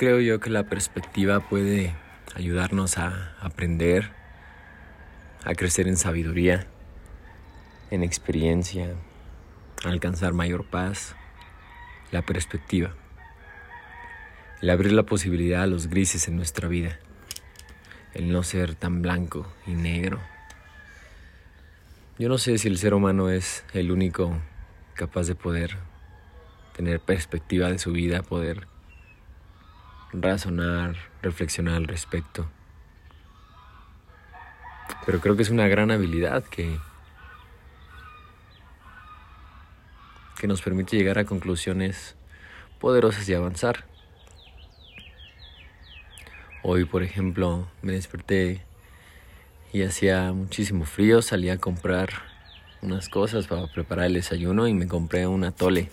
creo yo que la perspectiva puede ayudarnos a aprender, a crecer en sabiduría, en experiencia, a alcanzar mayor paz. La perspectiva. El abrir la posibilidad a los grises en nuestra vida. El no ser tan blanco y negro. Yo no sé si el ser humano es el único capaz de poder tener perspectiva de su vida, poder razonar, reflexionar al respecto. Pero creo que es una gran habilidad que, que nos permite llegar a conclusiones poderosas y avanzar. Hoy, por ejemplo, me desperté y hacía muchísimo frío, salí a comprar unas cosas para preparar el desayuno y me compré un atole.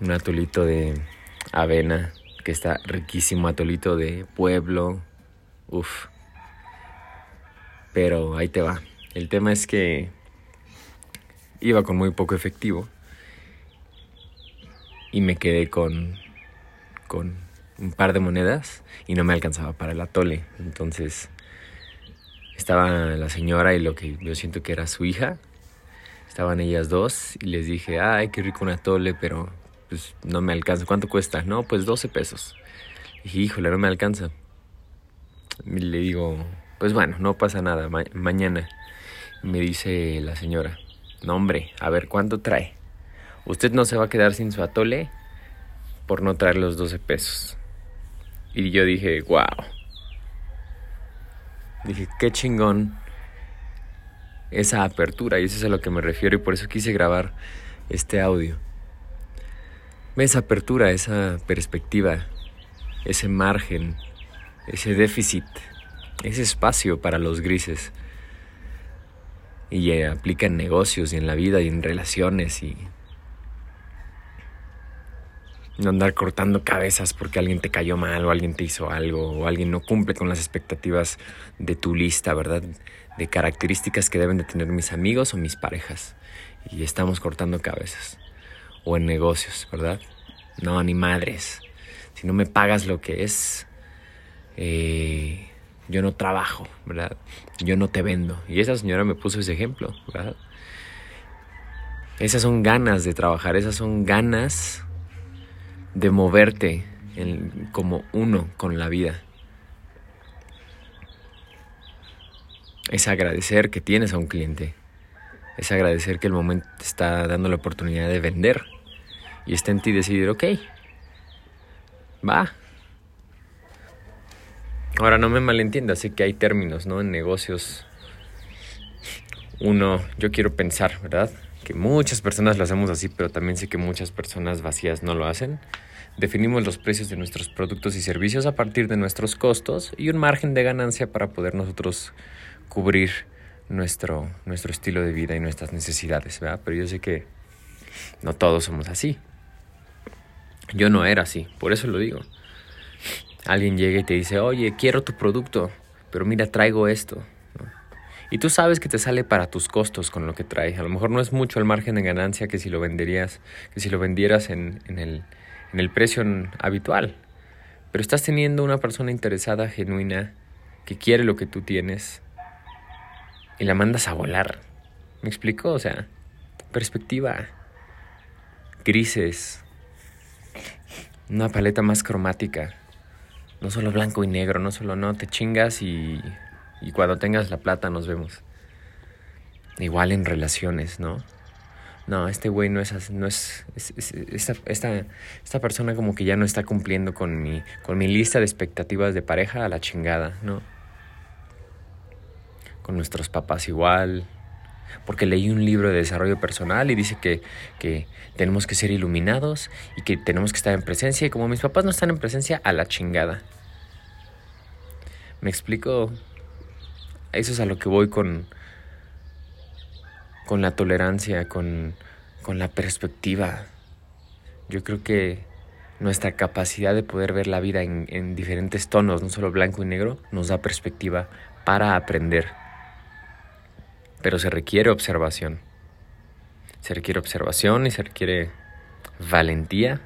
Un atolito de avena que está riquísimo, atolito de pueblo. Uf. Pero ahí te va. El tema es que iba con muy poco efectivo y me quedé con con un par de monedas y no me alcanzaba para el atole. Entonces estaba la señora y lo que yo siento que era su hija. Estaban ellas dos y les dije, ay, qué rico un atole, pero pues no me alcanza. ¿Cuánto cuesta? No, pues 12 pesos. Y dije, híjole, no me alcanza. Le digo, pues bueno, no pasa nada, mañana. me dice la señora, no hombre, a ver, ¿cuánto trae? Usted no se va a quedar sin su atole por no traer los 12 pesos. Y yo dije, wow. Dije, qué chingón esa apertura. Y eso es a lo que me refiero y por eso quise grabar este audio. Esa apertura, esa perspectiva, ese margen, ese déficit, ese espacio para los grises. Y eh, aplica en negocios y en la vida y en relaciones y no andar cortando cabezas porque alguien te cayó mal o alguien te hizo algo o alguien no cumple con las expectativas de tu lista, ¿verdad? De características que deben de tener mis amigos o mis parejas. Y estamos cortando cabezas. O en negocios, ¿verdad? No, ni madres. Si no me pagas lo que es, eh, yo no trabajo, ¿verdad? Yo no te vendo. Y esa señora me puso ese ejemplo, ¿verdad? Esas son ganas de trabajar, esas son ganas de moverte como uno con la vida. Es agradecer que tienes a un cliente. Es agradecer que el momento te está dando la oportunidad de vender. Y está en ti decidir, ok, va. Ahora no me malentiendas, sé que hay términos, ¿no? En negocios. Uno, yo quiero pensar, ¿verdad? que muchas personas lo hacemos así, pero también sé que muchas personas vacías no lo hacen. Definimos los precios de nuestros productos y servicios a partir de nuestros costos y un margen de ganancia para poder nosotros cubrir nuestro, nuestro estilo de vida y nuestras necesidades, ¿verdad? Pero yo sé que no todos somos así. Yo no era así, por eso lo digo. Alguien llega y te dice, oye, quiero tu producto, pero mira, traigo esto. Y tú sabes que te sale para tus costos con lo que trae. A lo mejor no es mucho el margen de ganancia que si lo venderías, que si lo vendieras en, el, en el precio habitual. Pero estás teniendo una persona interesada, genuina, que quiere lo que tú tienes y la mandas a volar. ¿Me explico? O sea, perspectiva, grises, una paleta más cromática, no solo blanco y negro, no solo no, te chingas y y cuando tengas la plata nos vemos. Igual en relaciones, ¿no? No, este güey no es, no es, esta, esta, persona como que ya no está cumpliendo con mi, con mi lista de expectativas de pareja a la chingada, ¿no? Con nuestros papás igual, porque leí un libro de desarrollo personal y dice que, que, tenemos que ser iluminados y que tenemos que estar en presencia y como mis papás no están en presencia, a la chingada. ¿Me explico? Eso es a lo que voy con, con la tolerancia, con, con la perspectiva. Yo creo que nuestra capacidad de poder ver la vida en, en, diferentes tonos, no solo blanco y negro, nos da perspectiva para aprender. Pero se requiere observación. Se requiere observación y se requiere valentía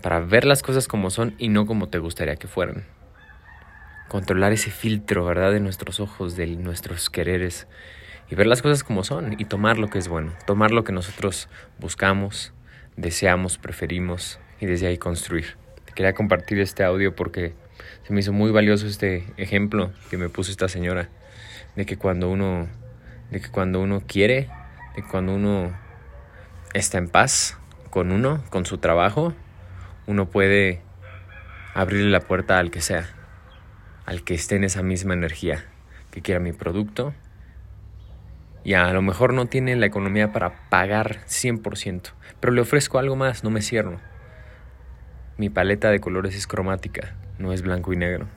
para ver las cosas como son y no como te gustaría que fueran. Controlar ese filtro, ¿verdad? De nuestros ojos, de nuestros quereres y ver las cosas como son y tomar lo que es bueno, tomar lo que nosotros buscamos, deseamos, preferimos y desde ahí construir. Te quería compartir este audio porque se me hizo muy valioso este ejemplo que me puso esta señora de que cuando uno de que cuando uno quiere, de cuando uno está en paz con uno, con su trabajo, uno puede abrirle la puerta al que sea, al que esté en esa misma energía, que quiera mi producto. Y a lo mejor no tiene la economía para pagar 100%, pero le ofrezco algo más, no me cierro. Mi paleta de colores es cromática, no es blanco y negro.